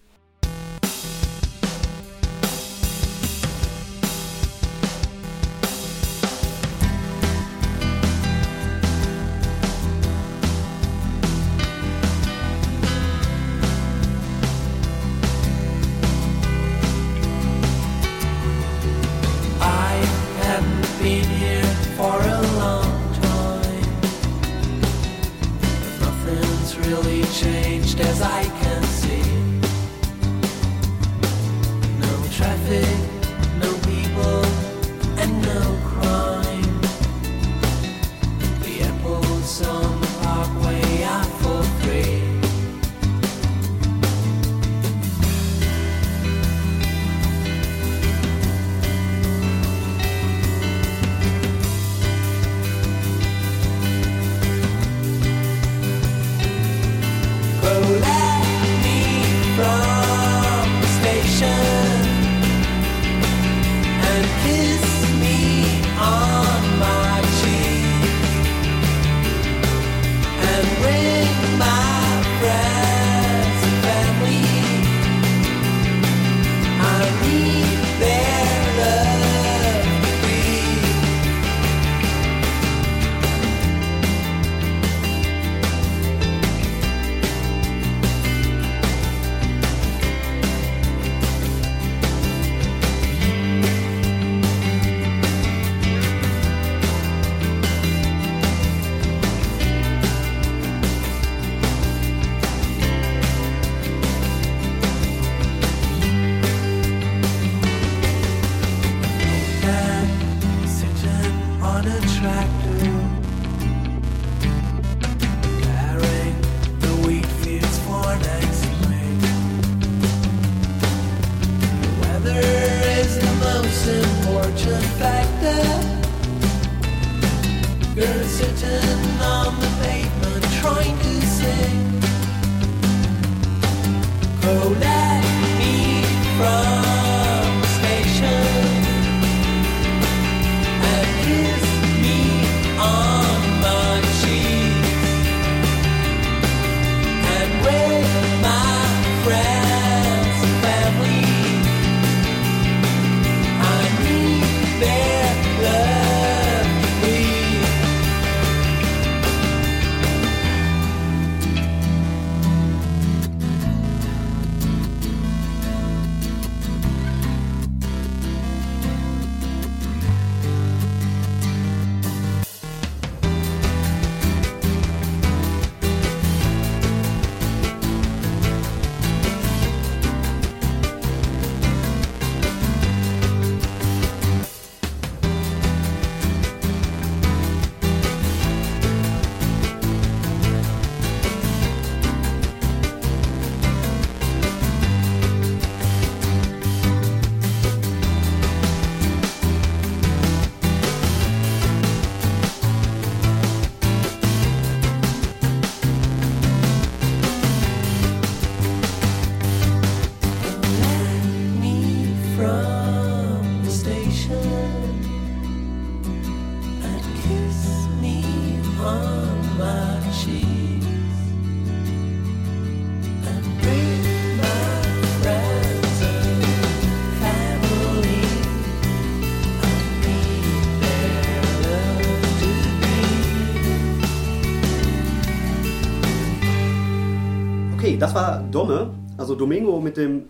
war Domme, also Domingo mit dem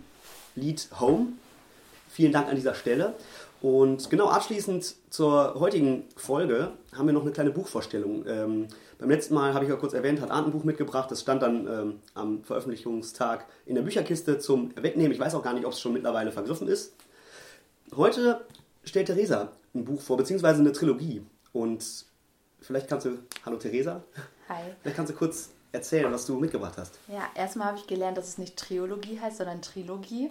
Lied Home. Vielen Dank an dieser Stelle. Und genau abschließend zur heutigen Folge haben wir noch eine kleine Buchvorstellung. Ähm, beim letzten Mal habe ich ja kurz erwähnt, hat Arndt ein Buch mitgebracht. Das stand dann ähm, am Veröffentlichungstag in der Bücherkiste zum Wegnehmen. Ich weiß auch gar nicht, ob es schon mittlerweile vergriffen ist. Heute stellt Theresa ein Buch vor, beziehungsweise eine Trilogie. Und vielleicht kannst du, hallo Theresa, Hi. vielleicht kannst du kurz erzählen, was du mitgebracht hast. Ja, erstmal habe ich gelernt, dass es nicht Triologie heißt, sondern Trilogie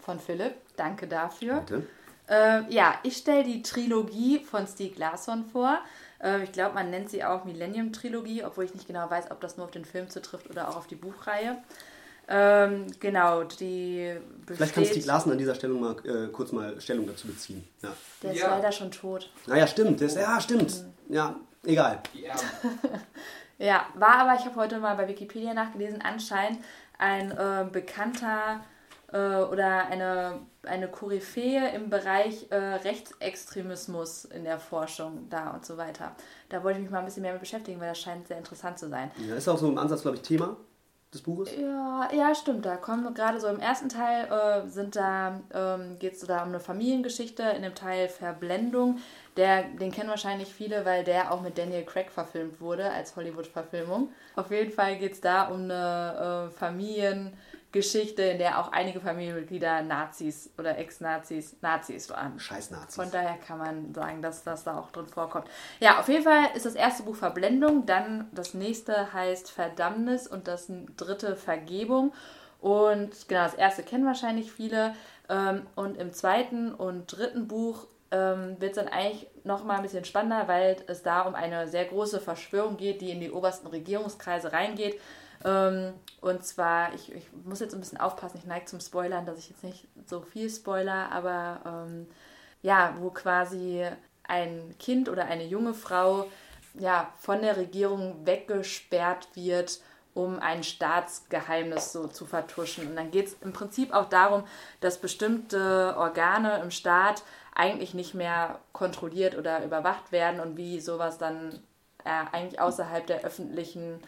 von Philipp. Danke dafür. Bitte. Äh, ja, ich stelle die Trilogie von Stieg Larsson vor. Äh, ich glaube, man nennt sie auch Millennium-Trilogie, obwohl ich nicht genau weiß, ob das nur auf den Film zutrifft oder auch auf die Buchreihe. Ähm, genau, die Vielleicht kann Stieg. Larsen an dieser Stelle mal äh, kurz mal Stellung dazu beziehen. Ja. Der ist Ja. leider schon tot. Naja, stimmt. Das, ja, stimmt. Ja, egal. Ja. Ja, war aber, ich habe heute mal bei Wikipedia nachgelesen, anscheinend ein äh, bekannter äh, oder eine, eine Koryphäe im Bereich äh, Rechtsextremismus in der Forschung da und so weiter. Da wollte ich mich mal ein bisschen mehr mit beschäftigen, weil das scheint sehr interessant zu sein. Ja, ist auch so im Ansatz, glaube ich, Thema des Buches. Ja, ja, stimmt. Da kommen gerade so im ersten Teil äh, sind da ähm, geht es da um eine Familiengeschichte, in dem Teil Verblendung. Der, den kennen wahrscheinlich viele, weil der auch mit Daniel Craig verfilmt wurde als Hollywood-Verfilmung. Auf jeden Fall geht es da um eine äh, Familiengeschichte, in der auch einige Familienmitglieder Nazis oder Ex-Nazis Nazis waren. Scheiß Nazis. Von daher kann man sagen, dass das da auch drin vorkommt. Ja, auf jeden Fall ist das erste Buch Verblendung, dann das nächste heißt Verdammnis und das dritte Vergebung. Und genau, das erste kennen wahrscheinlich viele. Ähm, Und im zweiten und dritten Buch ähm, wird es dann eigentlich nochmal ein bisschen spannender, weil es da um eine sehr große Verschwörung geht, die in die obersten Regierungskreise reingeht. Ähm, und zwar, ich, ich muss jetzt ein bisschen aufpassen, ich neige zum Spoilern, dass ich jetzt nicht so viel spoiler, aber ähm, ja, wo quasi ein Kind oder eine junge Frau ja, von der Regierung weggesperrt wird, um ein Staatsgeheimnis so zu vertuschen. Und dann geht es im Prinzip auch darum, dass bestimmte Organe im Staat eigentlich nicht mehr kontrolliert oder überwacht werden und wie sowas dann äh, eigentlich außerhalb der öffentlichen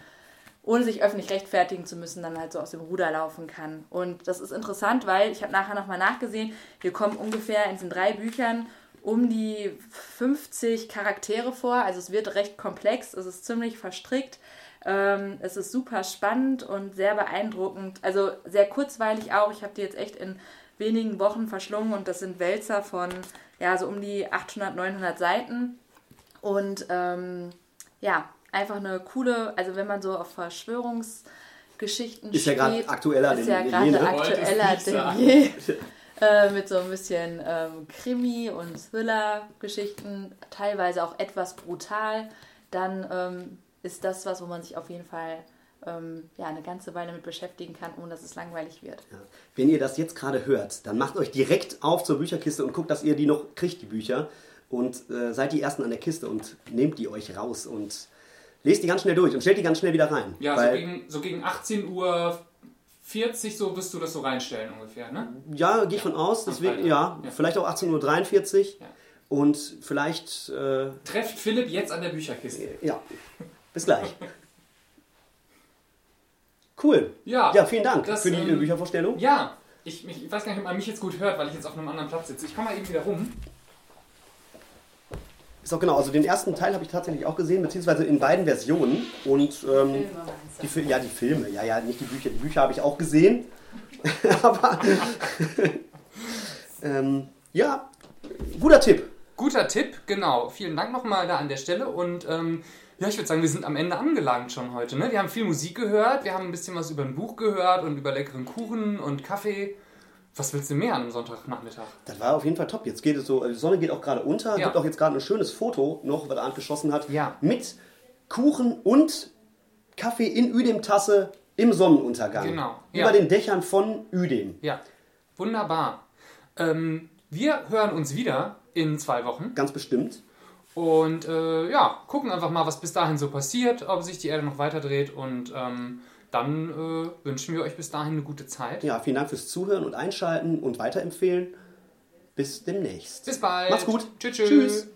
ohne sich öffentlich rechtfertigen zu müssen, dann halt so aus dem Ruder laufen kann. Und das ist interessant, weil ich habe nachher nochmal nachgesehen, wir kommen ungefähr in diesen drei Büchern um die 50 Charaktere vor. Also es wird recht komplex, es ist ziemlich verstrickt. Ähm, es ist super spannend und sehr beeindruckend. Also sehr kurzweilig auch. Ich habe die jetzt echt in wenigen Wochen verschlungen und das sind Wälzer von ja so um die 800, 900 Seiten. Und ähm, ja, einfach eine coole, also wenn man so auf Verschwörungsgeschichten Ist ja gerade steht, aktueller ist denn ja gerade ne? aktueller denn je. äh, mit so ein bisschen ähm, Krimi- und Thriller-Geschichten, teilweise auch etwas brutal, dann ähm, ist das was, wo man sich auf jeden Fall ähm, ja, eine ganze Weile mit beschäftigen kann, ohne dass es langweilig wird. Ja. Wenn ihr das jetzt gerade hört, dann macht euch direkt auf zur Bücherkiste und guckt, dass ihr die noch kriegt, die Bücher. Und äh, seid die Ersten an der Kiste und nehmt die euch raus und lest die ganz schnell durch und stellt die ganz schnell wieder rein. Ja, so gegen, so gegen 18 Uhr 40 so wirst du das so reinstellen ungefähr, ne? ja, gehe ich von aus. Deswegen, ja, Ja. vielleicht auch 18.43 Uhr. Ja. Und vielleicht, äh, Trefft Philipp jetzt an der Bücherkiste. ja, bis gleich. Cool. Ja, Ja, vielen Dank das, für die ähm, Büchervorstellung. Ja, ich, ich, weiß gar nicht, ob man mich jetzt gut hört, weil ich jetzt auf einem anderen Platz sitze. Ich komme mal eben wieder rum. Ist auch genau, also den ersten Teil habe ich tatsächlich auch gesehen, beziehungsweise in beiden Versionen. Und ähm, die, Fi- ja, die Filme, ja, ja, nicht die Bücher. Die Bücher habe ich auch gesehen. Aber ähm, ja, guter Tipp. Guter Tipp, genau. Vielen Dank nochmal da an der Stelle. Und ähm, ja, ich würde sagen, wir sind am Ende angelangt schon heute. Ne? Wir haben viel Musik gehört, wir haben ein bisschen was über ein Buch gehört und über leckeren Kuchen und Kaffee. Was willst du mehr an einem Sonntagnachmittag? Das war auf jeden Fall top. Jetzt geht es so, die Sonne geht auch gerade unter. Ja. Gibt auch jetzt gerade ein schönes Foto noch, was Arndt geschossen hat. Ja. Mit Kuchen und Kaffee in Udem-Tasse im Sonnenuntergang. Genau, Über ja. den Dächern von Udem. Ja, wunderbar. Ähm, wir hören uns wieder in zwei Wochen Ganz bestimmt. Und äh, ja, gucken einfach mal, was bis dahin so passiert, ob sich die Erde noch weiter dreht und ähm, dann äh, wünschen wir euch bis dahin eine gute Zeit. Ja, vielen Dank fürs Zuhören und Einschalten und weiterempfehlen. Bis demnächst. Bis bald. Macht's gut. Tschüss. tschüss. Tschüss.